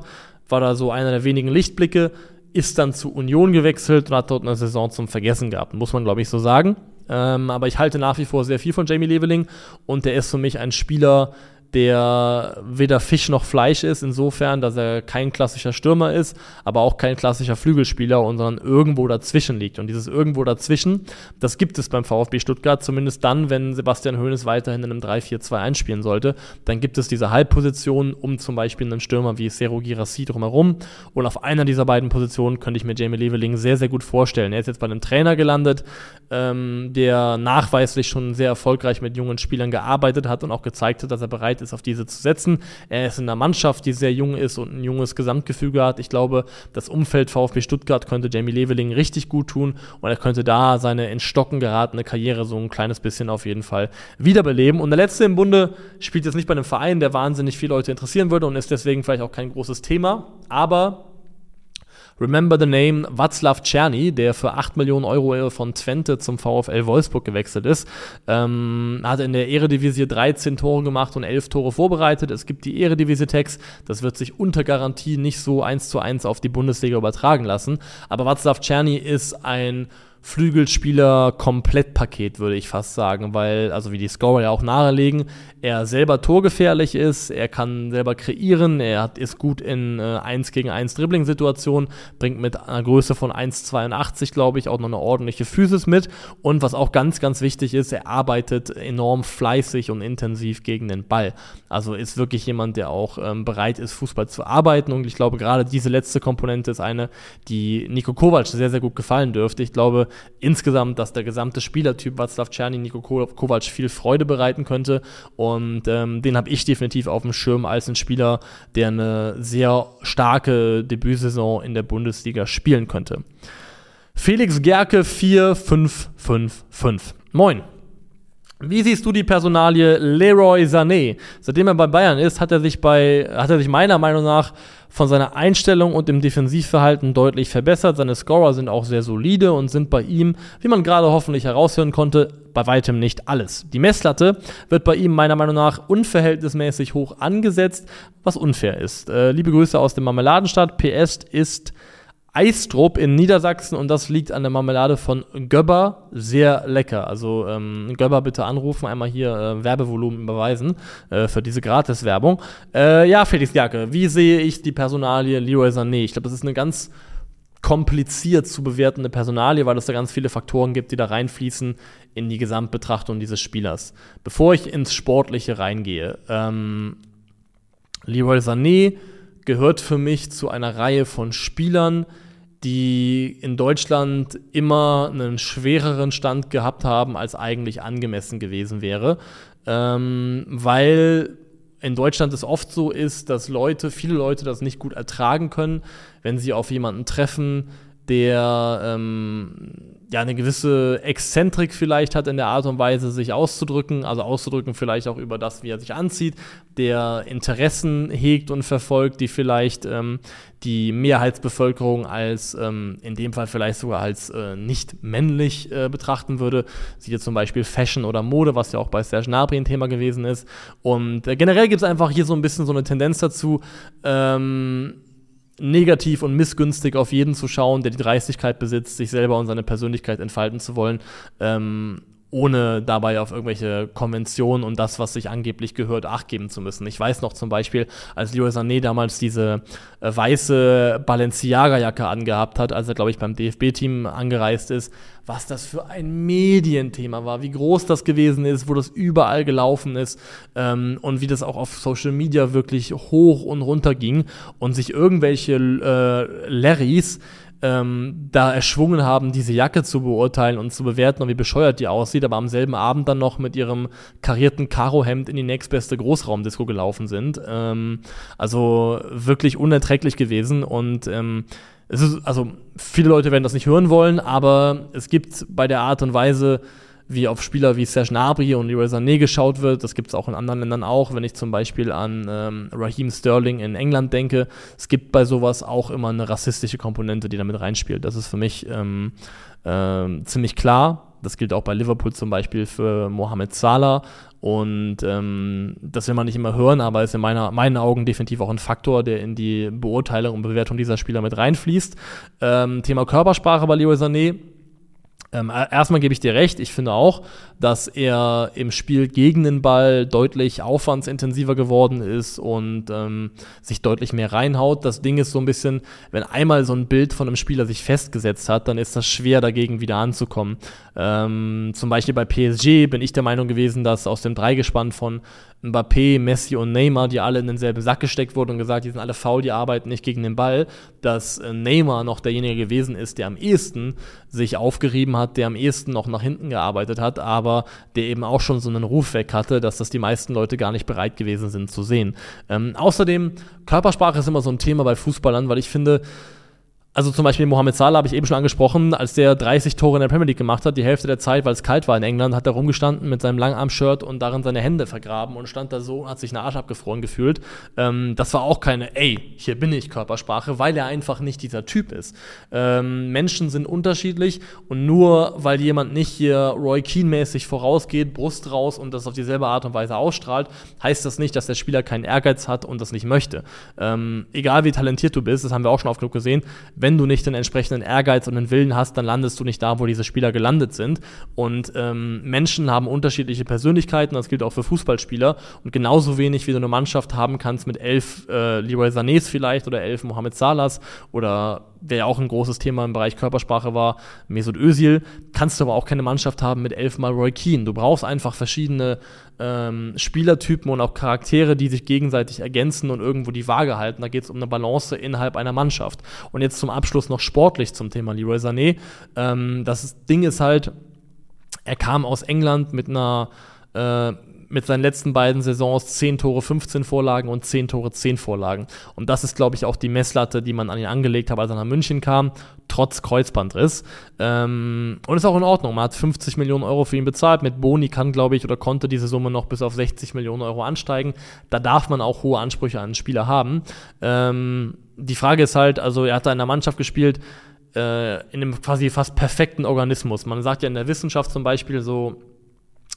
war da so einer der wenigen Lichtblicke, ist dann zu Union gewechselt und hat dort eine Saison zum Vergessen gehabt, muss man glaube ich so sagen. Ähm, aber ich halte nach wie vor sehr viel von Jamie Leveling und der ist für mich ein Spieler, der weder Fisch noch Fleisch ist, insofern, dass er kein klassischer Stürmer ist, aber auch kein klassischer Flügelspieler, sondern irgendwo dazwischen liegt. Und dieses irgendwo dazwischen, das gibt es beim VfB Stuttgart, zumindest dann, wenn Sebastian Hoeneß weiterhin in einem 3-4-2 einspielen sollte. Dann gibt es diese Halbpositionen um zum Beispiel einen Stürmer wie Sero Girassi drumherum. Und auf einer dieser beiden Positionen könnte ich mir Jamie Leveling sehr, sehr gut vorstellen. Er ist jetzt bei einem Trainer gelandet, ähm, der nachweislich schon sehr erfolgreich mit jungen Spielern gearbeitet hat und auch gezeigt hat, dass er bereit bereit ist, auf diese zu setzen. Er ist in einer Mannschaft, die sehr jung ist und ein junges Gesamtgefüge hat. Ich glaube, das Umfeld VfB Stuttgart könnte Jamie Leveling richtig gut tun und er könnte da seine in Stocken geratene Karriere so ein kleines bisschen auf jeden Fall wiederbeleben. Und der letzte im Bunde spielt jetzt nicht bei einem Verein, der wahnsinnig viele Leute interessieren würde und ist deswegen vielleicht auch kein großes Thema, aber Remember the Name Václav Czerny, der für 8 Millionen Euro von Twente zum VfL Wolfsburg gewechselt ist. Ähm, hat in der Eredivisie 13 Tore gemacht und 11 Tore vorbereitet. Es gibt die Eredivisie-Tags. Das wird sich unter Garantie nicht so eins zu eins auf die Bundesliga übertragen lassen. Aber Václav Czerny ist ein Flügelspieler-Komplettpaket, würde ich fast sagen, weil, also wie die Scorer ja auch nahelegen, er selber torgefährlich ist, er kann selber kreieren, er hat, ist gut in äh, 1 gegen 1 Dribbling-Situationen, bringt mit einer Größe von 1,82, glaube ich, auch noch eine ordentliche Physis mit und was auch ganz, ganz wichtig ist, er arbeitet enorm fleißig und intensiv gegen den Ball. Also ist wirklich jemand, der auch ähm, bereit ist, Fußball zu arbeiten und ich glaube, gerade diese letzte Komponente ist eine, die Nico Kovac sehr, sehr gut gefallen dürfte. Ich glaube, insgesamt, dass der gesamte Spielertyp Václav Czerny Nico Kovac viel Freude bereiten könnte. Und ähm, den habe ich definitiv auf dem Schirm als ein Spieler, der eine sehr starke Debütsaison in der Bundesliga spielen könnte. Felix Gerke 4555. Moin. Wie siehst du die Personalie Leroy Sané? Seitdem er bei Bayern ist, hat er sich bei, hat er sich meiner Meinung nach von seiner Einstellung und dem Defensivverhalten deutlich verbessert. Seine Scorer sind auch sehr solide und sind bei ihm, wie man gerade hoffentlich heraushören konnte, bei weitem nicht alles. Die Messlatte wird bei ihm meiner Meinung nach unverhältnismäßig hoch angesetzt, was unfair ist. Äh, liebe Grüße aus dem Marmeladenstadt. PS ist Eistrup in Niedersachsen und das liegt an der Marmelade von Göbber. Sehr lecker. Also ähm, Göbber bitte anrufen, einmal hier äh, Werbevolumen überweisen äh, für diese Gratis-Werbung. Äh, ja, Felix Jacke, wie sehe ich die Personalie Leroy Sané? Ich glaube, das ist eine ganz kompliziert zu bewertende Personalie, weil es da ganz viele Faktoren gibt, die da reinfließen in die Gesamtbetrachtung dieses Spielers. Bevor ich ins Sportliche reingehe, ähm, Leroy Sané gehört für mich zu einer Reihe von Spielern, die in Deutschland immer einen schwereren Stand gehabt haben, als eigentlich angemessen gewesen wäre. Ähm, weil in Deutschland es oft so ist, dass Leute, viele Leute das nicht gut ertragen können, wenn sie auf jemanden treffen, der ähm, ja eine gewisse Exzentrik vielleicht hat in der Art und Weise, sich auszudrücken, also auszudrücken vielleicht auch über das, wie er sich anzieht, der Interessen hegt und verfolgt, die vielleicht ähm, die Mehrheitsbevölkerung als ähm, in dem Fall vielleicht sogar als äh, nicht männlich äh, betrachten würde. Sieht ihr zum Beispiel Fashion oder Mode, was ja auch bei Serge Gnabry ein Thema gewesen ist. Und äh, generell gibt es einfach hier so ein bisschen so eine Tendenz dazu, ähm, negativ und missgünstig auf jeden zu schauen, der die Dreistigkeit besitzt, sich selber und seine Persönlichkeit entfalten zu wollen. Ähm, ohne dabei auf irgendwelche Konventionen und das, was sich angeblich gehört, Acht geben zu müssen. Ich weiß noch zum Beispiel, als Leo Sané damals diese äh, weiße Balenciaga-Jacke angehabt hat, als er, glaube ich, beim DFB-Team angereist ist, was das für ein Medienthema war, wie groß das gewesen ist, wo das überall gelaufen ist ähm, und wie das auch auf Social Media wirklich hoch und runter ging und sich irgendwelche äh, Larrys ähm, da erschwungen haben, diese Jacke zu beurteilen und zu bewerten und wie bescheuert die aussieht, aber am selben Abend dann noch mit ihrem karierten Karohemd in die nächstbeste Großraumdisco gelaufen sind. Ähm, also wirklich unerträglich gewesen und ähm, es ist, also viele Leute werden das nicht hören wollen, aber es gibt bei der Art und Weise, wie auf Spieler wie Serge Gnabry und Leroy Sané geschaut wird. Das gibt es auch in anderen Ländern auch, wenn ich zum Beispiel an ähm, Raheem Sterling in England denke. Es gibt bei sowas auch immer eine rassistische Komponente, die damit reinspielt. Das ist für mich ähm, ähm, ziemlich klar. Das gilt auch bei Liverpool zum Beispiel für Mohamed Salah. Und ähm, das will man nicht immer hören, aber ist in meiner, meinen Augen definitiv auch ein Faktor, der in die Beurteilung und Bewertung dieser Spieler mit reinfließt. Ähm, Thema Körpersprache bei Leroy Sané ähm, erstmal gebe ich dir recht, ich finde auch, dass er im Spiel gegen den Ball deutlich aufwandsintensiver geworden ist und ähm, sich deutlich mehr reinhaut. Das Ding ist so ein bisschen, wenn einmal so ein Bild von einem Spieler sich festgesetzt hat, dann ist das schwer dagegen wieder anzukommen. Ähm, zum Beispiel bei PSG bin ich der Meinung gewesen, dass aus dem Dreigespann von Mbappé, Messi und Neymar, die alle in denselben Sack gesteckt wurden und gesagt, die sind alle faul, die arbeiten nicht gegen den Ball, dass äh, Neymar noch derjenige gewesen ist, der am ehesten sich aufgerieben hat, der am ehesten noch nach hinten gearbeitet hat, aber der eben auch schon so einen Ruf weg hatte, dass das die meisten Leute gar nicht bereit gewesen sind zu sehen. Ähm, außerdem, Körpersprache ist immer so ein Thema bei Fußballern, weil ich finde, also zum Beispiel Mohamed Salah habe ich eben schon angesprochen, als der 30 Tore in der Premier League gemacht hat, die Hälfte der Zeit, weil es kalt war in England, hat er rumgestanden mit seinem Langarm-Shirt und darin seine Hände vergraben und stand da so und hat sich eine Arsch abgefroren gefühlt. Ähm, das war auch keine, ey, hier bin ich Körpersprache, weil er einfach nicht dieser Typ ist. Ähm, Menschen sind unterschiedlich und nur weil jemand nicht hier Roy Keane-mäßig vorausgeht, Brust raus und das auf dieselbe Art und Weise ausstrahlt, heißt das nicht, dass der Spieler keinen Ehrgeiz hat und das nicht möchte. Ähm, egal wie talentiert du bist, das haben wir auch schon oft genug gesehen, wenn wenn du nicht den entsprechenden Ehrgeiz und den Willen hast, dann landest du nicht da, wo diese Spieler gelandet sind. Und ähm, Menschen haben unterschiedliche Persönlichkeiten, das gilt auch für Fußballspieler. Und genauso wenig, wie du eine Mannschaft haben kannst mit elf äh, Leroy Sanés vielleicht oder elf Mohamed Salahs oder der ja auch ein großes Thema im Bereich Körpersprache war, Mesut Özil, kannst du aber auch keine Mannschaft haben mit elfmal Roy Keane. Du brauchst einfach verschiedene ähm, Spielertypen und auch Charaktere, die sich gegenseitig ergänzen und irgendwo die Waage halten. Da geht es um eine Balance innerhalb einer Mannschaft. Und jetzt zum Abschluss noch sportlich zum Thema Leroy Sané. Ähm, das Ding ist halt, er kam aus England mit einer äh, mit seinen letzten beiden Saisons 10 Tore, 15 Vorlagen und 10 Tore, 10 Vorlagen. Und das ist, glaube ich, auch die Messlatte, die man an ihn angelegt hat, als er nach München kam, trotz Kreuzbandriss. Ähm, und ist auch in Ordnung. Man hat 50 Millionen Euro für ihn bezahlt. Mit Boni kann, glaube ich, oder konnte diese Summe noch bis auf 60 Millionen Euro ansteigen. Da darf man auch hohe Ansprüche an einen Spieler haben. Ähm, die Frage ist halt, also er hat da in der Mannschaft gespielt, äh, in einem quasi fast perfekten Organismus. Man sagt ja in der Wissenschaft zum Beispiel so,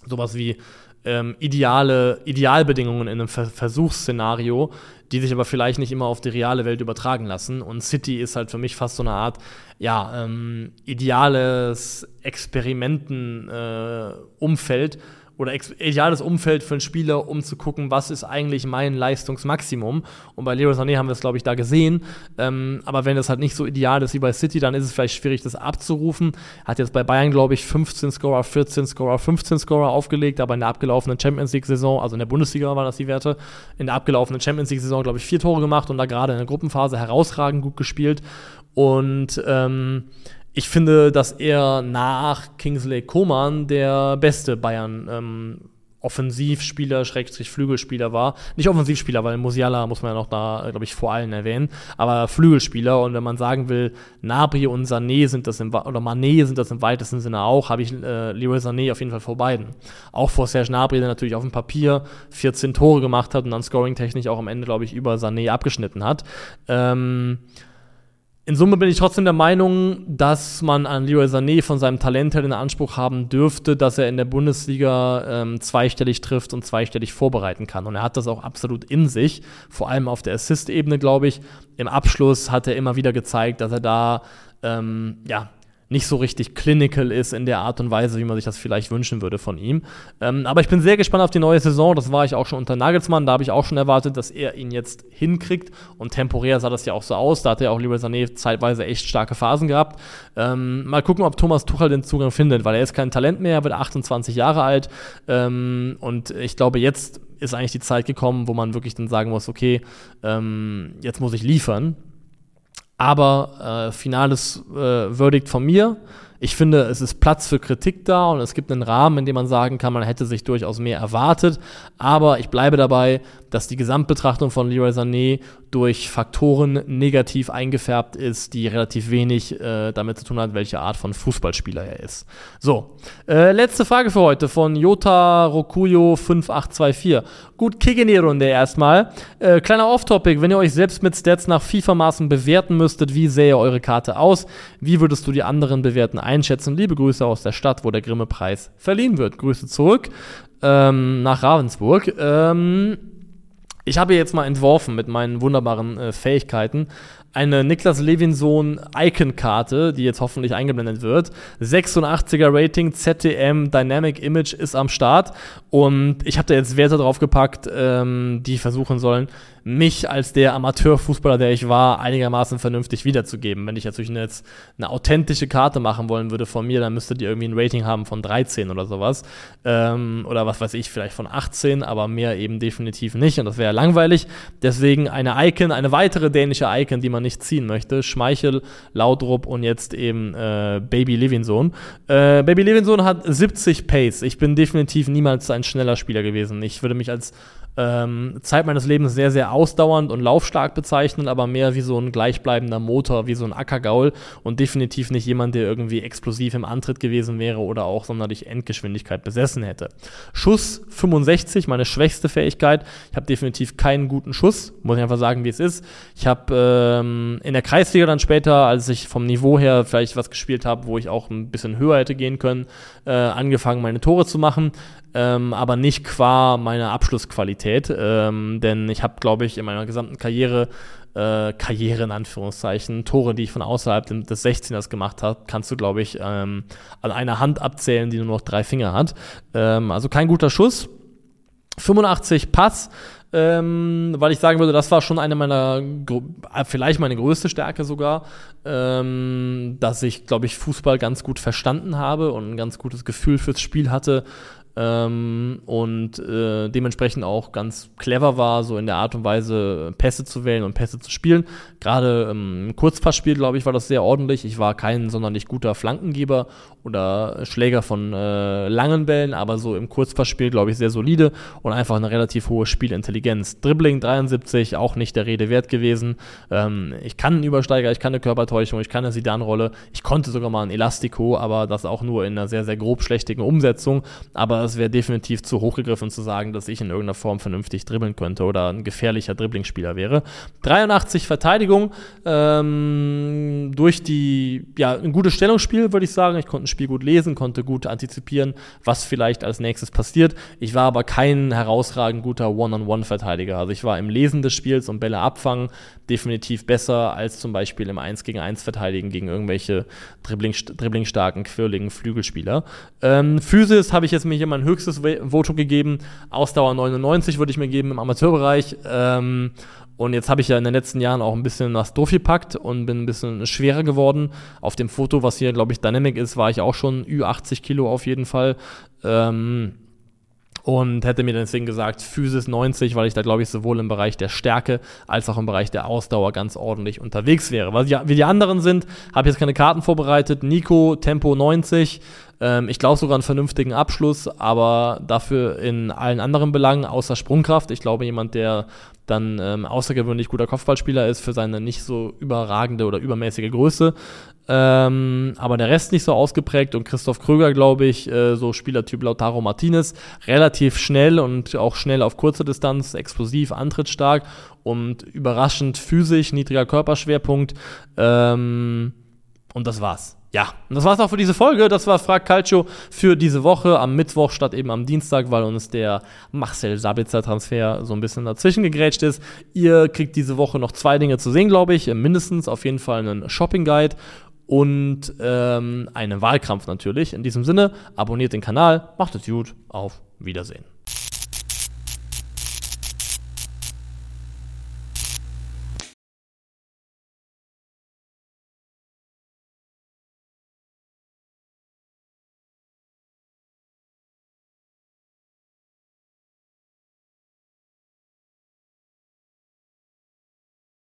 sowas wie ähm, ideale Idealbedingungen in einem Ver Versuchsszenario, die sich aber vielleicht nicht immer auf die reale Welt übertragen lassen. Und City ist halt für mich fast so eine Art, ja, ähm, ideales Experimenten-Umfeld. Äh, oder ideales Umfeld für einen Spieler, um zu gucken, was ist eigentlich mein Leistungsmaximum. Und bei Leroy Sané haben wir es, glaube ich, da gesehen. Ähm, aber wenn das halt nicht so ideal ist wie bei City, dann ist es vielleicht schwierig, das abzurufen. Hat jetzt bei Bayern, glaube ich, 15 Scorer, 14 Scorer, 15 Scorer aufgelegt, aber in der abgelaufenen Champions League-Saison, also in der Bundesliga waren das die Werte, in der abgelaufenen Champions League-Saison, glaube ich, vier Tore gemacht und da gerade in der Gruppenphase herausragend gut gespielt. Und ähm, ich finde, dass er nach Kingsley Coman der beste Bayern ähm, Offensivspieler, Schrägstrich Flügelspieler war. Nicht Offensivspieler, weil Musiala muss man ja noch da, glaube ich, vor allen erwähnen, aber Flügelspieler. Und wenn man sagen will, Nabri und Sané sind das im, oder Mané sind das im weitesten Sinne auch, habe ich äh, Leroy Sané auf jeden Fall vor beiden. Auch vor Serge Nabri, der natürlich auf dem Papier 14 Tore gemacht hat und dann scoring-technisch auch am Ende, glaube ich, über Sané abgeschnitten hat. Ähm, in Summe bin ich trotzdem der Meinung, dass man an Leroy Sané von seinem Talent her den Anspruch haben dürfte, dass er in der Bundesliga ähm, zweistellig trifft und zweistellig vorbereiten kann. Und er hat das auch absolut in sich, vor allem auf der Assist-Ebene, glaube ich. Im Abschluss hat er immer wieder gezeigt, dass er da ähm, ja, nicht so richtig clinical ist in der Art und Weise, wie man sich das vielleicht wünschen würde von ihm. Ähm, aber ich bin sehr gespannt auf die neue Saison. Das war ich auch schon unter Nagelsmann. Da habe ich auch schon erwartet, dass er ihn jetzt hinkriegt. Und temporär sah das ja auch so aus. Da hat er auch Leroy Sané zeitweise echt starke Phasen gehabt. Ähm, mal gucken, ob Thomas Tuchel den Zugang findet, weil er ist kein Talent mehr, er wird 28 Jahre alt. Ähm, und ich glaube, jetzt ist eigentlich die Zeit gekommen, wo man wirklich dann sagen muss, okay, ähm, jetzt muss ich liefern. Aber äh, finales äh, Verdict von mir. Ich finde, es ist Platz für Kritik da und es gibt einen Rahmen, in dem man sagen kann, man hätte sich durchaus mehr erwartet. Aber ich bleibe dabei, dass die Gesamtbetrachtung von Leroy Sané durch Faktoren negativ eingefärbt ist, die relativ wenig äh, damit zu tun hat, welche Art von Fußballspieler er ist. So, äh, letzte Frage für heute von Jota Rokuyo 5824. Gut, Kick in die Runde erstmal. Äh, kleiner Off-Topic, wenn ihr euch selbst mit Stats nach FIFA-Maßen bewerten müsstet, wie sähe eure Karte aus? Wie würdest du die anderen bewerten einschätzen? Liebe Grüße aus der Stadt, wo der Grimme-Preis verliehen wird. Grüße zurück ähm, nach Ravensburg. Ähm, ich habe jetzt mal entworfen mit meinen wunderbaren äh, Fähigkeiten eine Niklas Levinson Icon-Karte, die jetzt hoffentlich eingeblendet wird. 86er Rating, ZTM Dynamic Image ist am Start und ich habe da jetzt Werte drauf gepackt, ähm, die versuchen sollen, mich als der Amateurfußballer, der ich war, einigermaßen vernünftig wiederzugeben. Wenn ich natürlich jetzt eine authentische Karte machen wollen würde von mir, dann müsstet ihr irgendwie ein Rating haben von 13 oder sowas. Ähm, oder was weiß ich, vielleicht von 18, aber mehr eben definitiv nicht. Und das wäre langweilig. Deswegen eine Icon, eine weitere dänische Icon, die man nicht ziehen möchte. Schmeichel, Laudrup und jetzt eben äh, Baby Levinson. Äh, Baby Levinson hat 70 Pace. Ich bin definitiv niemals ein schneller Spieler gewesen. Ich würde mich als ähm, Zeit meines Lebens sehr, sehr ausdauernd und laufstark bezeichnen, aber mehr wie so ein gleichbleibender Motor, wie so ein Ackergaul und definitiv nicht jemand, der irgendwie explosiv im Antritt gewesen wäre oder auch sonderlich Endgeschwindigkeit besessen hätte. Schuss 65, meine schwächste Fähigkeit. Ich habe definitiv keinen guten Schuss, muss ich einfach sagen, wie es ist. Ich habe ähm, in der Kreisliga dann später, als ich vom Niveau her vielleicht was gespielt habe, wo ich auch ein bisschen höher hätte gehen können, äh, angefangen, meine Tore zu machen ähm, aber nicht qua meiner Abschlussqualität. Ähm, denn ich habe, glaube ich, in meiner gesamten Karriere, äh, Karriere in Anführungszeichen, Tore, die ich von außerhalb des 16ers gemacht habe, kannst du, glaube ich, ähm, an einer Hand abzählen, die nur noch drei Finger hat. Ähm, also kein guter Schuss. 85 Pass. Ähm, weil ich sagen würde, das war schon eine meiner, vielleicht meine größte Stärke sogar, ähm, dass ich, glaube ich, Fußball ganz gut verstanden habe und ein ganz gutes Gefühl fürs Spiel hatte, ähm, und äh, dementsprechend auch ganz clever war, so in der Art und Weise Pässe zu wählen und Pässe zu spielen. Gerade ähm, im Kurzpassspiel, glaube ich, war das sehr ordentlich. Ich war kein sonderlich guter Flankengeber oder Schläger von äh, langen Bällen, aber so im Kurzpassspiel, glaube ich, sehr solide und einfach eine relativ hohe Spielintelligenz. Dribbling 73, auch nicht der Rede wert gewesen. Ähm, ich kann einen Übersteiger, ich kann eine Körpertäuschung, ich kann eine Sidan-Rolle, ich konnte sogar mal ein Elastico, aber das auch nur in einer sehr, sehr grob schlechtigen Umsetzung. Aber es wäre definitiv zu hochgegriffen zu sagen, dass ich in irgendeiner Form vernünftig dribbeln könnte oder ein gefährlicher Dribblingspieler wäre. 83 Verteidigung, ähm, durch die, ja, ein gutes Stellungsspiel, würde ich sagen. Ich konnte ein Spiel gut lesen, konnte gut antizipieren, was vielleicht als nächstes passiert. Ich war aber kein herausragend guter One-on-One-Verteidiger. Also ich war im Lesen des Spiels und Bälle abfangen definitiv besser als zum Beispiel im 1 gegen 1 verteidigen gegen irgendwelche Dribbling, dribblingstarken, quirligen Flügelspieler. Ähm, Physis habe ich jetzt mir hier mein höchstes Voto gegeben. Ausdauer 99 würde ich mir geben im Amateurbereich. Ähm, und jetzt habe ich ja in den letzten Jahren auch ein bisschen was durchgepackt und bin ein bisschen schwerer geworden. Auf dem Foto, was hier, glaube ich, Dynamic ist, war ich auch schon Ü80 Kilo auf jeden Fall. Ähm, und hätte mir deswegen gesagt, Physis 90, weil ich da, glaube ich, sowohl im Bereich der Stärke als auch im Bereich der Ausdauer ganz ordentlich unterwegs wäre. Was ja, wie die anderen sind, habe ich jetzt keine Karten vorbereitet. Nico, Tempo 90. Ähm, ich glaube sogar einen vernünftigen Abschluss, aber dafür in allen anderen Belangen, außer Sprungkraft. Ich glaube, jemand, der dann ähm, außergewöhnlich guter Kopfballspieler ist für seine nicht so überragende oder übermäßige Größe. Ähm, aber der Rest nicht so ausgeprägt und Christoph Kröger, glaube ich, äh, so Spielertyp Lautaro Martinez, relativ schnell und auch schnell auf kurze Distanz, explosiv, antrittsstark und überraschend physisch, niedriger Körperschwerpunkt. Ähm, und das war's. Ja, und das war's auch für diese Folge. Das war Frag Calcio für diese Woche am Mittwoch statt eben am Dienstag, weil uns der Marcel Sabitzer Transfer so ein bisschen dazwischen gegrätscht ist. Ihr kriegt diese Woche noch zwei Dinge zu sehen, glaube ich. Mindestens auf jeden Fall einen Shopping Guide und ähm, einen Wahlkampf natürlich. In diesem Sinne, abonniert den Kanal, macht es gut, auf Wiedersehen.